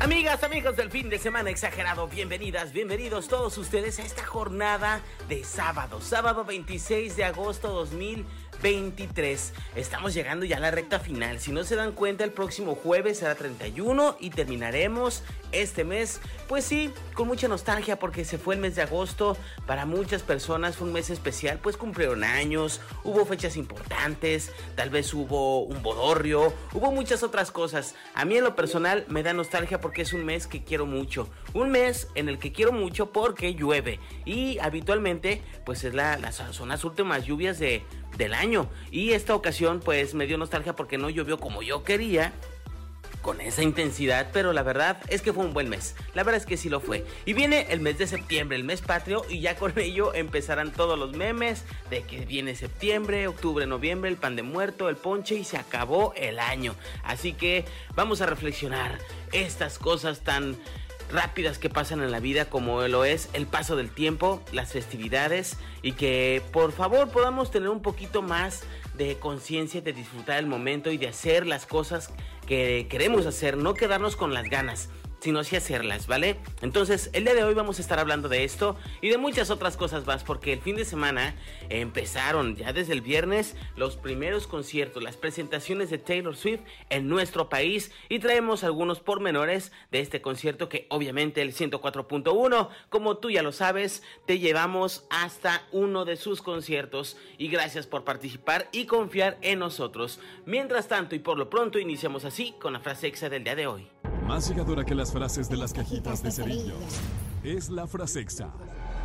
Amigas, amigos del fin de semana exagerado, bienvenidas, bienvenidos todos ustedes a esta jornada de sábado, sábado 26 de agosto 2023. Estamos llegando ya a la recta final. Si no se dan cuenta, el próximo jueves será 31 y terminaremos este mes, pues sí, con mucha nostalgia porque se fue el mes de agosto. Para muchas personas fue un mes especial, pues cumplieron años, hubo fechas importantes, tal vez hubo un bodorrio, hubo muchas otras cosas. A mí en lo personal me da nostalgia porque es un mes que quiero mucho. Un mes en el que quiero mucho porque llueve. Y habitualmente, pues es la, las, son las últimas lluvias de, del año. Y esta ocasión, pues me dio nostalgia porque no llovió como yo quería con esa intensidad, pero la verdad es que fue un buen mes. La verdad es que sí lo fue. Y viene el mes de septiembre, el mes patrio, y ya con ello empezarán todos los memes de que viene septiembre, octubre, noviembre, el pan de muerto, el ponche y se acabó el año. Así que vamos a reflexionar estas cosas tan rápidas que pasan en la vida como lo es el paso del tiempo, las festividades y que por favor podamos tener un poquito más de conciencia, de disfrutar el momento y de hacer las cosas que queremos hacer, no quedarnos con las ganas sino así hacerlas, ¿vale? Entonces, el día de hoy vamos a estar hablando de esto y de muchas otras cosas más, porque el fin de semana empezaron ya desde el viernes los primeros conciertos, las presentaciones de Taylor Swift en nuestro país y traemos algunos pormenores de este concierto que obviamente el 104.1, como tú ya lo sabes, te llevamos hasta uno de sus conciertos y gracias por participar y confiar en nosotros. Mientras tanto y por lo pronto iniciamos así con la frase exa del día de hoy. Más llegadora que las frases de las cajitas de cerillos. Es la frasexa.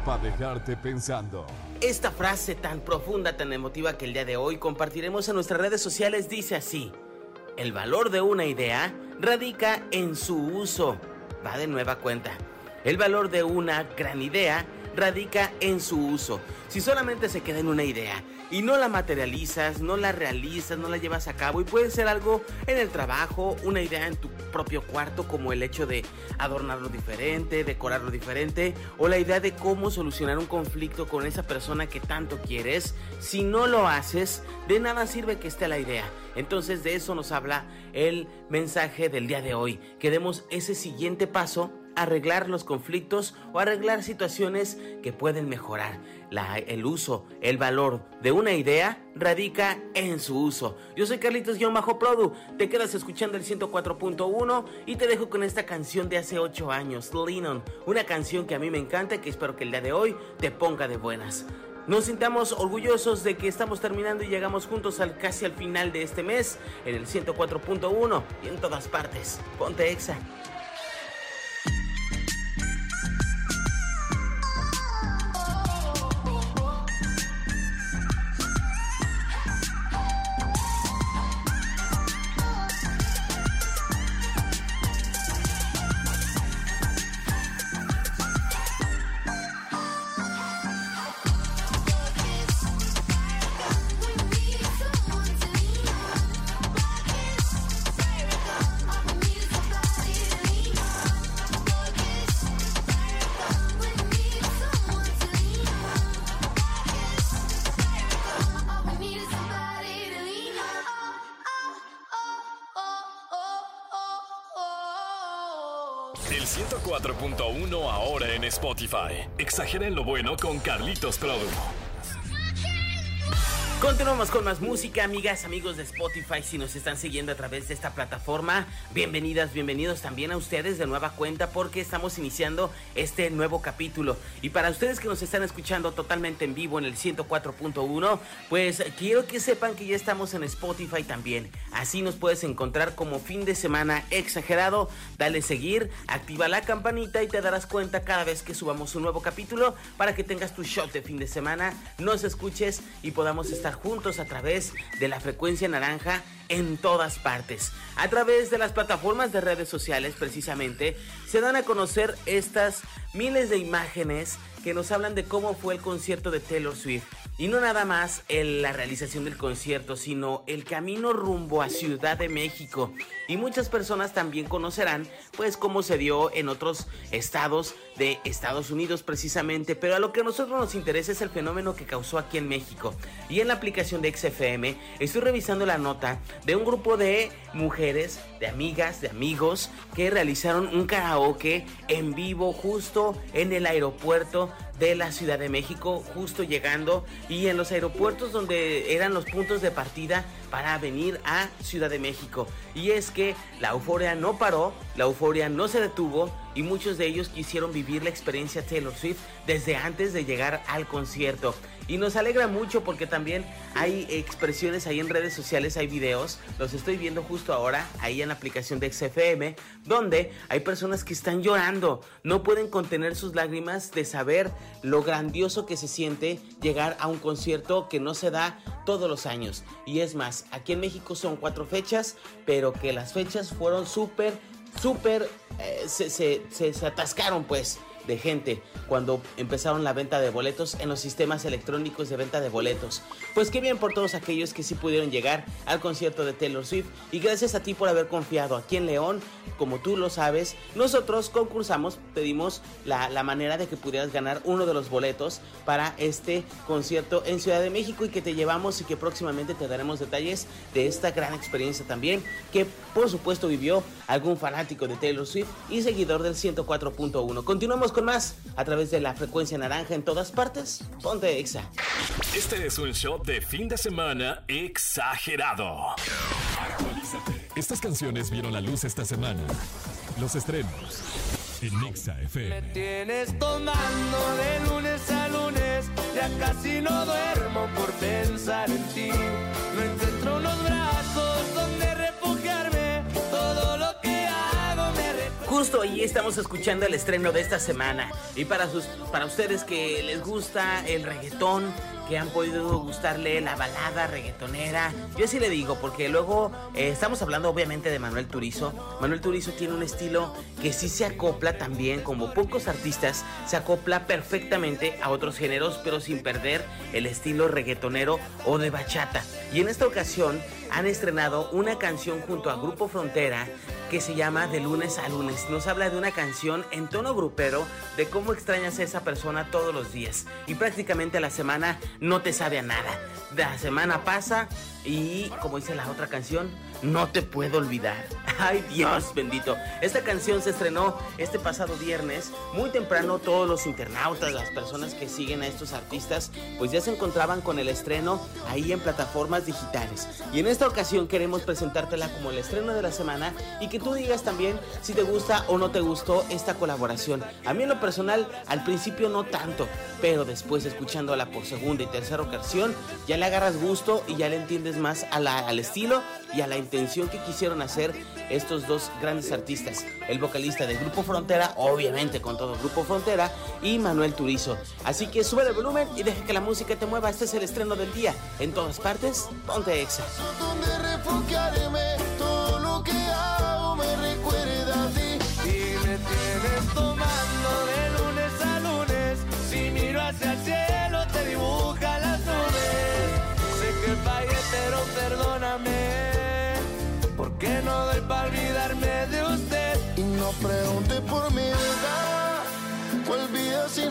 Para dejarte pensando. Esta frase tan profunda, tan emotiva que el día de hoy compartiremos en nuestras redes sociales dice así. El valor de una idea radica en su uso. Va de nueva cuenta. El valor de una gran idea radica en su uso. Si solamente se queda en una idea y no la materializas, no la realizas, no la llevas a cabo y puede ser algo en el trabajo, una idea en tu propio cuarto como el hecho de adornarlo diferente, decorarlo diferente o la idea de cómo solucionar un conflicto con esa persona que tanto quieres, si no lo haces, de nada sirve que esté la idea. Entonces de eso nos habla el mensaje del día de hoy, que demos ese siguiente paso arreglar los conflictos o arreglar situaciones que pueden mejorar. La, el uso, el valor de una idea radica en su uso. Yo soy Carlitos-Produ, te quedas escuchando el 104.1 y te dejo con esta canción de hace 8 años, Lennon, una canción que a mí me encanta y que espero que el día de hoy te ponga de buenas. Nos sintamos orgullosos de que estamos terminando y llegamos juntos al casi al final de este mes en el 104.1 y en todas partes. Ponte exa. El 104.1 ahora en Spotify. Exageren lo bueno con Carlitos Produ. Continuamos con más música, amigas, amigos de Spotify. Si nos están siguiendo a través de esta plataforma, bienvenidas, bienvenidos también a ustedes de nueva cuenta porque estamos iniciando este nuevo capítulo. Y para ustedes que nos están escuchando totalmente en vivo en el 104.1, pues quiero que sepan que ya estamos en Spotify también. Así nos puedes encontrar como fin de semana exagerado. Dale seguir, activa la campanita y te darás cuenta cada vez que subamos un nuevo capítulo para que tengas tu shot de fin de semana, nos escuches y podamos estar juntos a través de la frecuencia naranja en todas partes. A través de las plataformas de redes sociales precisamente se dan a conocer estas miles de imágenes que nos hablan de cómo fue el concierto de Taylor Swift. Y no nada más en la realización del concierto, sino el camino rumbo a Ciudad de México. Y muchas personas también conocerán, pues, cómo se dio en otros estados de Estados Unidos precisamente. Pero a lo que a nosotros nos interesa es el fenómeno que causó aquí en México. Y en la aplicación de XFM estoy revisando la nota de un grupo de mujeres, de amigas, de amigos, que realizaron un karaoke en vivo justo en el aeropuerto de la Ciudad de México, justo llegando y en los aeropuertos donde eran los puntos de partida para venir a Ciudad de México. Y es que la euforia no paró, la euforia no se detuvo y muchos de ellos quisieron vivir la experiencia Taylor Swift desde antes de llegar al concierto. Y nos alegra mucho porque también hay expresiones ahí en redes sociales, hay videos, los estoy viendo justo ahora, ahí en la aplicación de XFM, donde hay personas que están llorando, no pueden contener sus lágrimas de saber lo grandioso que se siente llegar a un concierto que no se da todos los años. Y es más, aquí en México son cuatro fechas, pero que las fechas fueron súper, súper, eh, se, se, se atascaron pues de gente cuando empezaron la venta de boletos en los sistemas electrónicos de venta de boletos. Pues qué bien por todos aquellos que sí pudieron llegar al concierto de Taylor Swift y gracias a ti por haber confiado aquí en León, como tú lo sabes, nosotros concursamos, pedimos la, la manera de que pudieras ganar uno de los boletos para este concierto en Ciudad de México y que te llevamos y que próximamente te daremos detalles de esta gran experiencia también que por supuesto vivió algún fanático de Taylor Swift y seguidor del 104.1. Continuamos con más a través de la frecuencia naranja en todas partes. Ponte Exa. Este es un show de fin de semana exagerado. Actualízate. Estas canciones vieron la luz esta semana. Los estrenos en Exa FM. Me tienes tomando de lunes a lunes, ya casi no duermo por pensar en ti. No encuentro unos brazos Justo ahí estamos escuchando el estreno de esta semana. Y para, para ustedes que les gusta el reggaetón, que han podido gustarle la balada reggaetonera, yo sí le digo, porque luego eh, estamos hablando obviamente de Manuel Turizo. Manuel Turizo tiene un estilo que sí se acopla también, como pocos artistas, se acopla perfectamente a otros géneros, pero sin perder el estilo reggaetonero o de bachata. Y en esta ocasión han estrenado una canción junto a Grupo Frontera que se llama De lunes a lunes. Nos habla de una canción en tono grupero de cómo extrañas a esa persona todos los días. Y prácticamente la semana no te sabe a nada. La semana pasa y, como dice la otra canción, no te puedo olvidar. Ay Dios bendito. Esta canción se estrenó este pasado viernes. Muy temprano todos los internautas, las personas que siguen a estos artistas, pues ya se encontraban con el estreno ahí en plataformas digitales. Y en esta ocasión queremos presentártela como el estreno de la semana y que tú digas también si te gusta o no te gustó esta colaboración. A mí en lo personal al principio no tanto, pero después escuchándola por segunda y tercera ocasión ya le agarras gusto y ya le entiendes más a la- al estilo y a la intención que quisieron hacer estos dos grandes artistas. El vocalista del Grupo Frontera, obviamente con todo Grupo Frontera, y Manuel Turizo. Así que sube el volumen y deja que la música te mueva. Este es el estreno del día. En todas partes, ponte exa.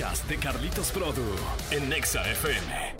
De Carlitos Produ en Exa FM.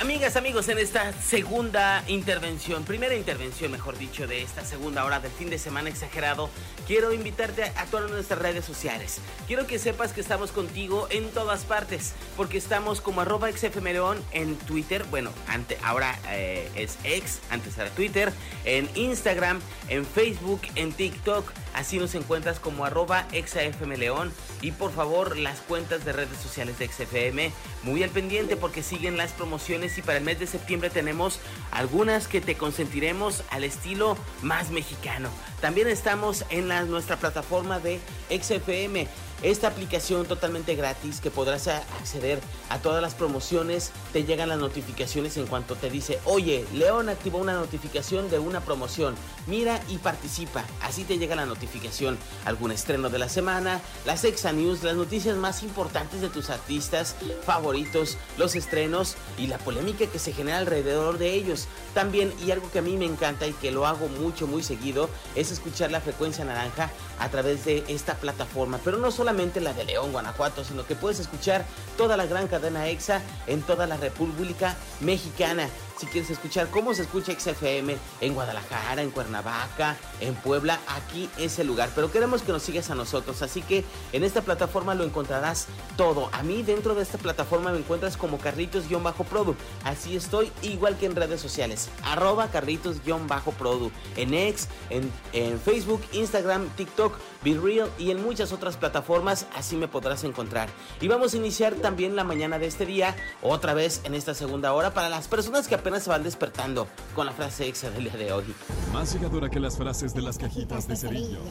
Amigas, amigos, en esta segunda intervención, primera intervención, mejor dicho, de esta segunda hora del fin de semana exagerado, quiero invitarte a todas nuestras redes sociales. Quiero que sepas que estamos contigo en todas partes, porque estamos como arroba xfmleón en Twitter, bueno, ante, ahora eh, es ex, antes era Twitter, en Instagram, en Facebook, en TikTok, Así nos encuentras como arroba exafmleón y por favor las cuentas de redes sociales de XFM muy al pendiente porque siguen las promociones y para el mes de septiembre tenemos algunas que te consentiremos al estilo más mexicano. También estamos en la, nuestra plataforma de XFM esta aplicación totalmente gratis que podrás acceder a todas las promociones, te llegan las notificaciones en cuanto te dice, oye, León activó una notificación de una promoción, mira y participa, así te llega la notificación, algún estreno de la semana, las Exa News, las noticias más importantes de tus artistas favoritos, los estrenos y la polémica que se genera alrededor de ellos. También, y algo que a mí me encanta y que lo hago mucho, muy seguido, es escuchar la frecuencia naranja a través de esta plataforma, pero no solamente la de León, Guanajuato, sino que puedes escuchar toda la gran cadena EXA en toda la República Mexicana. Si quieres escuchar cómo se escucha XFM en Guadalajara, en Cuernavaca, en Puebla, aquí es el lugar. Pero queremos que nos sigas a nosotros, así que en esta plataforma lo encontrarás todo. A mí dentro de esta plataforma me encuentras como Carritos-Produ. Así estoy, igual que en redes sociales. Arroba Carritos-Produ. En X, en, en Facebook, Instagram, TikTok, Be Real y en muchas otras plataformas. Así me podrás encontrar. Y vamos a iniciar también la mañana de este día, otra vez en esta segunda hora, para las personas que apenas se van despertando con la frase exa del día de hoy. Más llegadora que las frases de las cajitas de cerillos.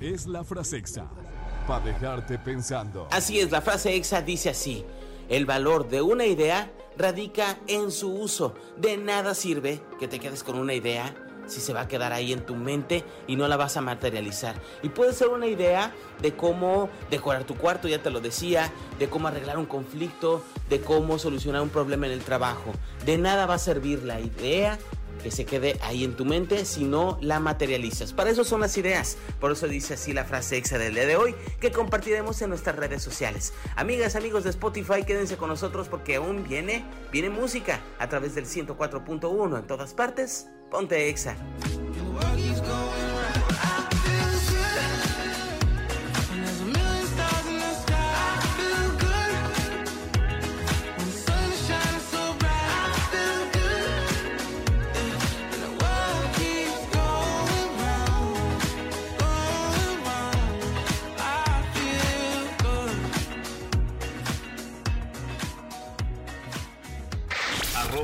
Es la frase exa. Para dejarte pensando. Así es, la frase exa dice así. El valor de una idea radica en su uso. De nada sirve que te quedes con una idea si se va a quedar ahí en tu mente y no la vas a materializar. Y puede ser una idea de cómo decorar tu cuarto, ya te lo decía, de cómo arreglar un conflicto, de cómo solucionar un problema en el trabajo. De nada va a servir la idea que se quede ahí en tu mente si no la materializas. Para eso son las ideas. Por eso dice así la frase exa del día de hoy que compartiremos en nuestras redes sociales. Amigas, amigos de Spotify, quédense con nosotros porque aún viene, viene música a través del 104.1 en todas partes. Ponte exa.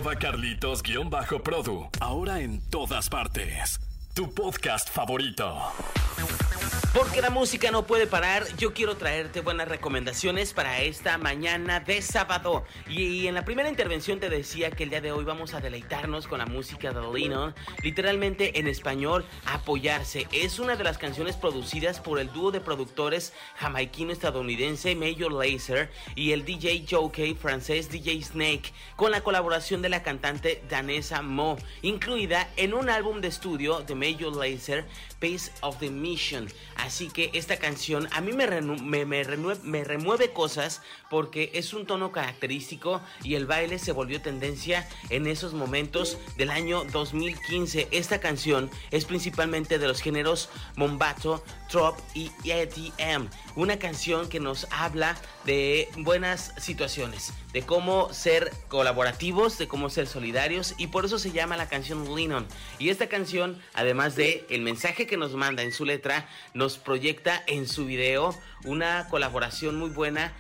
Carlitos-Produ. Ahora en todas partes. Tu podcast favorito. Porque la música no puede parar, yo quiero traerte buenas recomendaciones para esta mañana de sábado. Y en la primera intervención te decía que el día de hoy vamos a deleitarnos con la música de Lennon, literalmente en español, apoyarse. Es una de las canciones producidas por el dúo de productores jamaiquino-estadounidense Major Lazer y el DJ Jockey francés DJ Snake, con la colaboración de la cantante danesa Mo, incluida en un álbum de estudio de Major Lazer, Pace of the Mission. Así que esta canción a mí me, me, remueve cosas porque es un tono característico y el baile se volvió tendencia en esos momentos del año 2015. Esta canción es principalmente de los géneros Mombato, Trop y EDM. Una canción que nos habla de buenas situaciones, de cómo ser colaborativos, de cómo ser solidarios y por eso se llama la canción Lennon. Y esta canción, además de el mensaje que nos manda en su letra, nos proyecta en su video una colaboración muy buena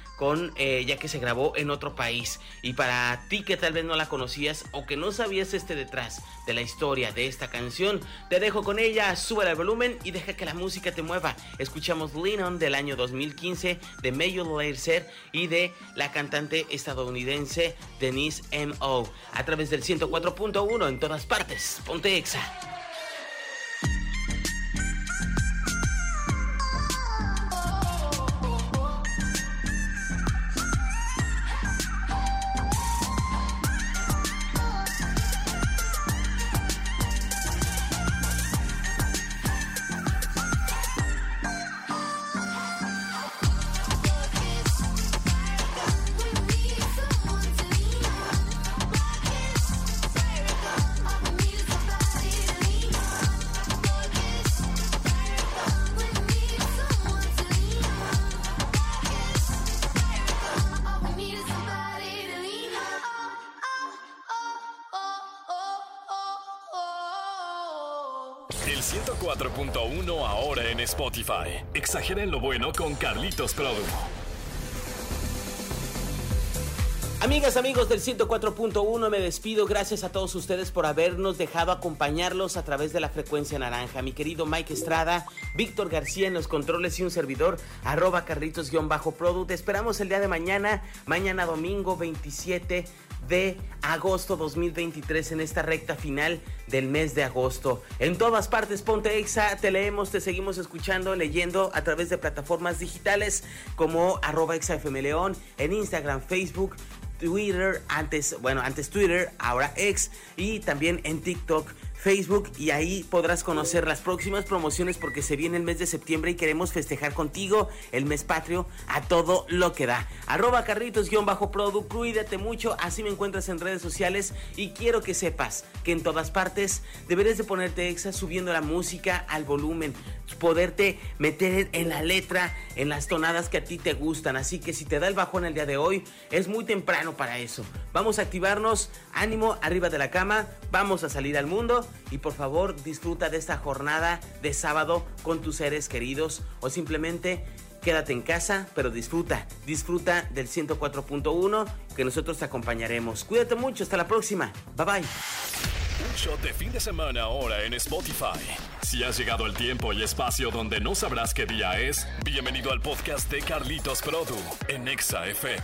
eh, ya que se grabó en otro país. Y para ti que tal vez no la conocías o que no sabías este detrás de la historia de esta canción te dejo con ella sube el volumen y deja que la música te mueva. Escuchamos Lennon del año 2015 de Major Lazer y de la cantante estadounidense Denise M.O. a través del 104.1 en todas partes. Ponte exa 104.1 ahora en Spotify. Exageren lo bueno con Carlitos Produ. Amigas, amigos del 104.1, me despido. Gracias a todos ustedes por habernos dejado acompañarlos a través de la frecuencia naranja. Mi querido Mike Estrada, Víctor García en los controles y un servidor, arroba carlitos-product. Esperamos el día de mañana, mañana domingo 27 de agosto 2023 en esta recta final del mes de agosto. En todas partes, Ponte Exa, te leemos, te seguimos escuchando, leyendo a través de plataformas digitales como arroba León, en Instagram, Facebook, Twitter, antes, bueno, antes Twitter, ahora X y también en TikTok Facebook y ahí podrás conocer las próximas promociones porque se viene el mes de septiembre y queremos festejar contigo el mes patrio a todo lo que da. Arroba carritos-produ, cuídate mucho, así me encuentras en redes sociales y quiero que sepas que en todas partes deberes de ponerte exa subiendo la música al volumen, poderte meter en la letra, en las tonadas que a ti te gustan. Así que si te da el bajón el día de hoy, es muy temprano para eso. Vamos a activarnos, ánimo arriba de la cama, vamos a salir al mundo y por favor disfruta de esta jornada de sábado con tus seres queridos o simplemente quédate en casa, pero disfruta, disfruta del 104.1 que nosotros te acompañaremos. Cuídate mucho, hasta la próxima. Bye bye. Un shot de fin de semana ahora en Spotify. Si has llegado el tiempo y espacio donde no sabrás qué día es, bienvenido al podcast de Carlitos Produ en Exa FM.